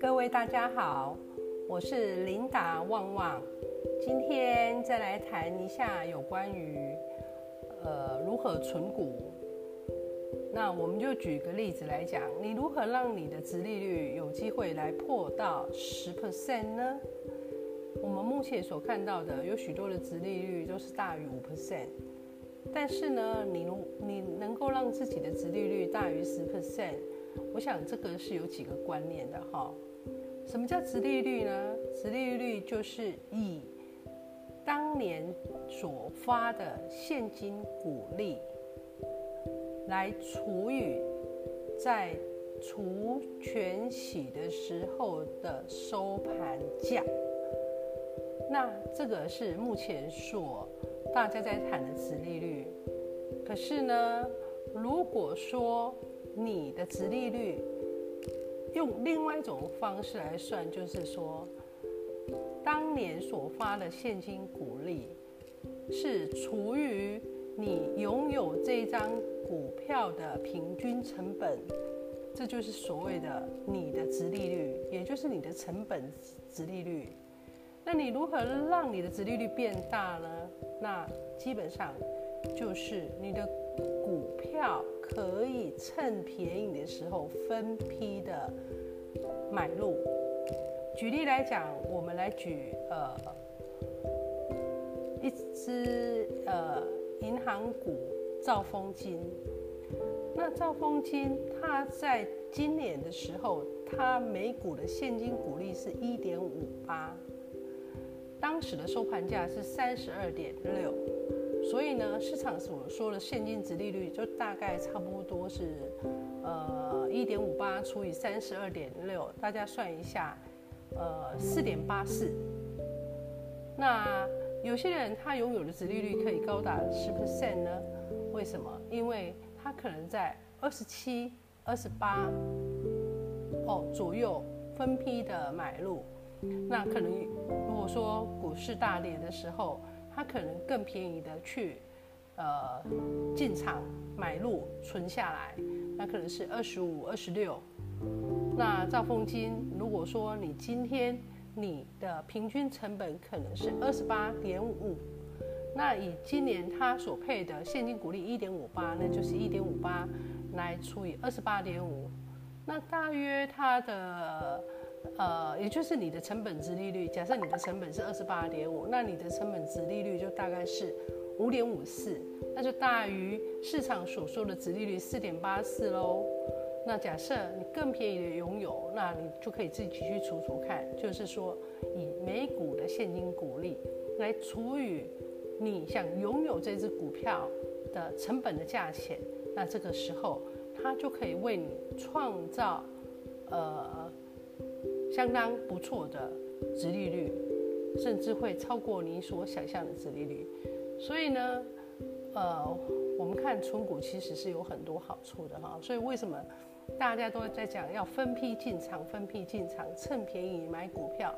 各位大家好，我是琳达旺旺，今天再来谈一下有关于呃如何存股。那我们就举个例子来讲，你如何让你的殖利率有机会来破到十 percent 呢？我们目前所看到的有许多的殖利率都是大于五 percent，但是呢，你如你能够让自己的殖利率大于十 percent，我想这个是有几个观念的哈。什么叫殖利率呢？殖利率就是以当年所发的现金股利。来除以在除权息的时候的收盘价，那这个是目前所大家在谈的值利率。可是呢，如果说你的值利率用另外一种方式来算，就是说当年所发的现金股利是除于你拥有这张。股票的平均成本，这就是所谓的你的值利率，也就是你的成本值利率。那你如何让你的殖利率变大呢？那基本上就是你的股票可以趁便宜的时候分批的买入。举例来讲，我们来举呃一只呃银行股。兆丰金，那兆丰金，它在今年的时候，它每股的现金股利是一点五八，当时的收盘价是三十二点六，所以呢，市场所说的现金值利率就大概差不多是，呃，一点五八除以三十二点六，大家算一下，呃，四点八四。那有些人他拥有的值利率可以高达十 percent 呢？为什么？因为他可能在二十七、二十八哦左右分批的买入，那可能果说股市大跌的时候，它可能更便宜的去呃进场买入存下来，那可能是二十五、二十六。那兆丰金，如果说你今天你的平均成本可能是二十八点五。那以今年它所配的现金股利一点五八，那就是一点五八来除以二十八点五，那大约它的呃，也就是你的成本值利率。假设你的成本是二十八点五，那你的成本值利率就大概是五点五四，那就大于市场所说的值利率四点八四喽。那假设你更便宜的拥有，那你就可以自己去除除看，就是说以每股的现金股利来除以。你想拥有这只股票的成本的价钱，那这个时候它就可以为你创造呃相当不错的值利率，甚至会超过你所想象的值利率。所以呢，呃，我们看存股其实是有很多好处的哈。所以为什么大家都在讲要分批进场、分批进场，趁便宜买股票？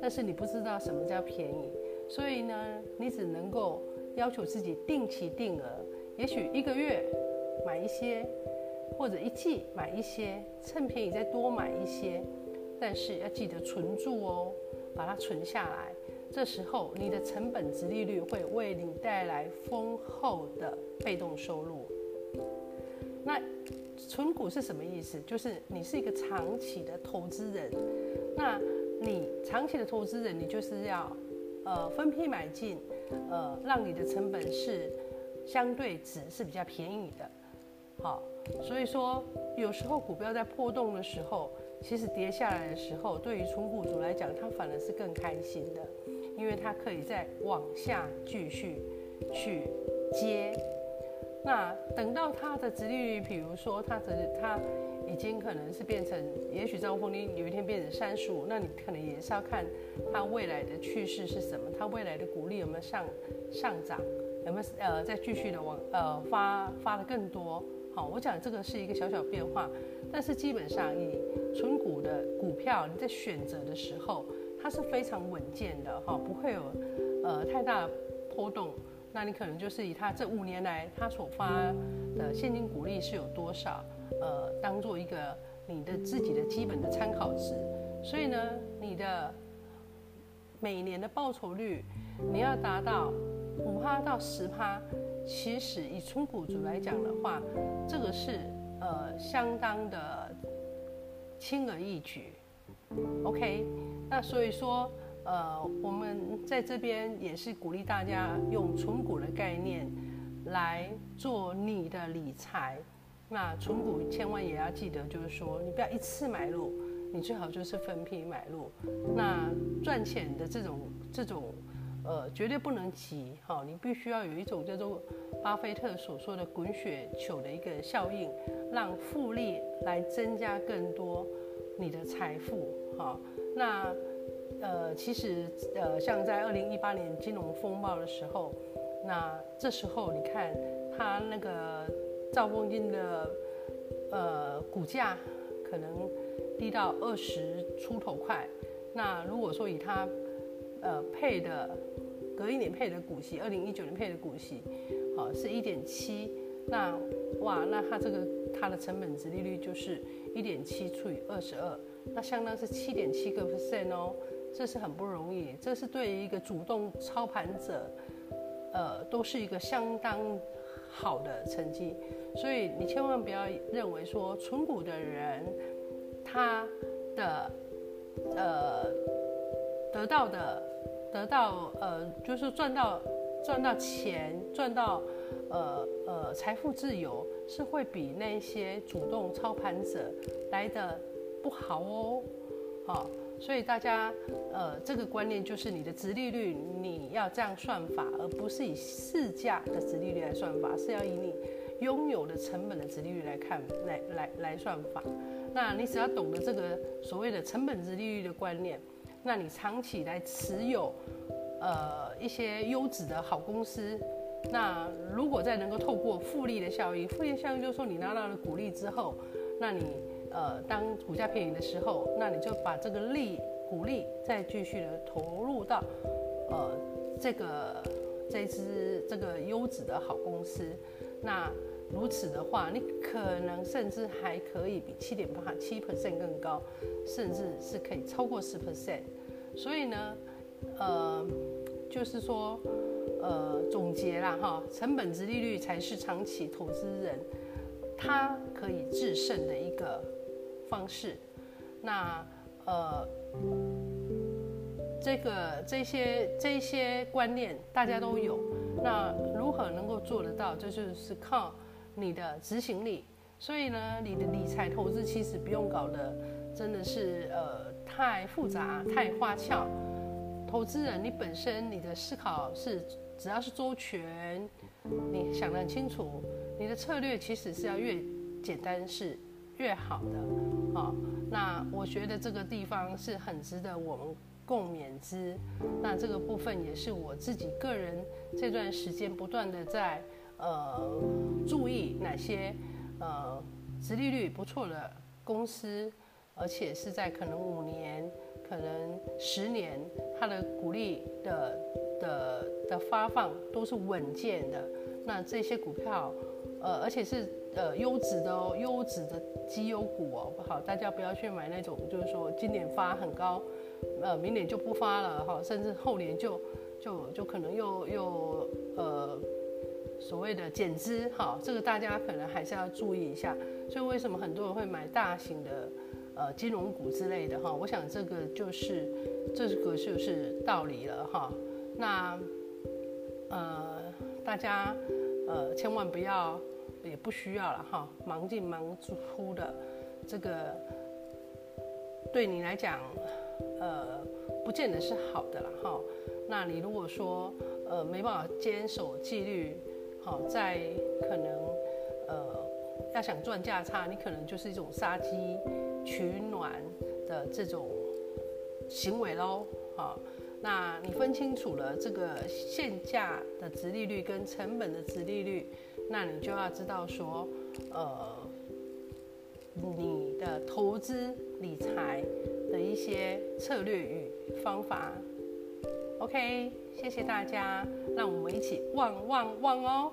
但是你不知道什么叫便宜。所以呢，你只能够要求自己定期定额，也许一个月买一些，或者一季买一些，趁便宜再多买一些，但是要记得存住哦，把它存下来。这时候你的成本值利率会为你带来丰厚的被动收入。那存股是什么意思？就是你是一个长期的投资人，那你长期的投资人，你就是要。呃，分批买进，呃，让你的成本是相对值是比较便宜的，好，所以说有时候股票在破洞的时候，其实跌下来的时候，对于存股族来讲，他反而是更开心的，因为他可以再往下继续去接。那等到它的殖利率，比如说它的它已经可能是变成，也许兆丰金有一天变成三十五，那你可能也是要看它未来的趋势是什么，它未来的股利有没有上上涨，有没有呃再继续的往呃发发的更多。好，我讲这个是一个小小变化，但是基本上以纯股的股票你在选择的时候，它是非常稳健的哈，不会有呃太大波动。那你可能就是以它这五年来它所发的现金股利是有多少，呃，当做一个你的自己的基本的参考值。所以呢，你的每年的报酬率你要达到五趴到十趴，其实以纯股族来讲的话，这个是呃相当的轻而易举。OK，那所以说。呃，我们在这边也是鼓励大家用存股的概念来做你的理财。那存股千万也要记得，就是说你不要一次买入，你最好就是分批买入。那赚钱的这种这种呃，绝对不能急哈，你必须要有一种叫做巴菲特所说的滚雪球的一个效应，让复利来增加更多你的财富哈。那呃，其实呃，像在二零一八年金融风暴的时候，那这时候你看它那个兆丰金的呃股价可能低到二十出头块，那如果说以它呃配的隔一年配的股息，二零一九年配的股息，好是一点七，那哇，那它这个它的成本值利率就是一点七除以二十二，那相当是七点七个 percent 哦。这是很不容易，这是对于一个主动操盘者，呃，都是一个相当好的成绩。所以你千万不要认为说存股的人，他的呃得到的得到呃就是赚到赚到钱赚到呃呃财富自由是会比那些主动操盘者来的不好哦，好。所以大家，呃，这个观念就是你的值利率你要这样算法，而不是以市价的值利率来算法，是要以你拥有的成本的值利率来看，来来来算法。那你只要懂得这个所谓的成本值利率的观念，那你长期来持有，呃，一些优质的好公司，那如果再能够透过复利的效应，复利效应就是说你拿到了股利之后，那你。呃，当股价便宜的时候，那你就把这个利股利再继续的投入到，呃，这个这支这个优质的好公司。那如此的话，你可能甚至还可以比七点八七 percent 更高，甚至是可以超过十 percent。所以呢，呃，就是说，呃，总结啦哈，成本值利率才是长期投资人他可以制胜的一个。方式，那呃，这个这些这些观念大家都有，那如何能够做得到？这就是靠你的执行力。所以呢，你的理财投资其实不用搞得真的是呃太复杂、太花俏。投资人你本身你的思考是只要是周全，你想得很清楚，你的策略其实是要越简单是。越好的，好，那我觉得这个地方是很值得我们共勉之。那这个部分也是我自己个人这段时间不断的在呃哪些呃殖利率不错的公司，而且是在可能五年、可能十年，它的股利的的的发放都是稳健的。那这些股票，呃，而且是。呃，优质的，优质的绩优股哦，好，大家不要去买那种，就是说今年发很高，呃，明年就不发了哈，甚至后年就就就可能又又呃所谓的减资哈，这个大家可能还是要注意一下。所以为什么很多人会买大型的呃金融股之类的哈？我想这个就是这个就是道理了哈。那呃大家呃千万不要。也不需要了哈，忙进忙出的，这个对你来讲，呃，不见得是好的了哈。那你如果说呃没办法坚守纪律，好，在可能呃要想赚价差，你可能就是一种杀鸡取暖的这种行为喽，好。那你分清楚了这个现价的值利率跟成本的值利率。那你就要知道说，呃，你的投资理财的一些策略与方法。OK，谢谢大家，让我们一起旺旺旺哦！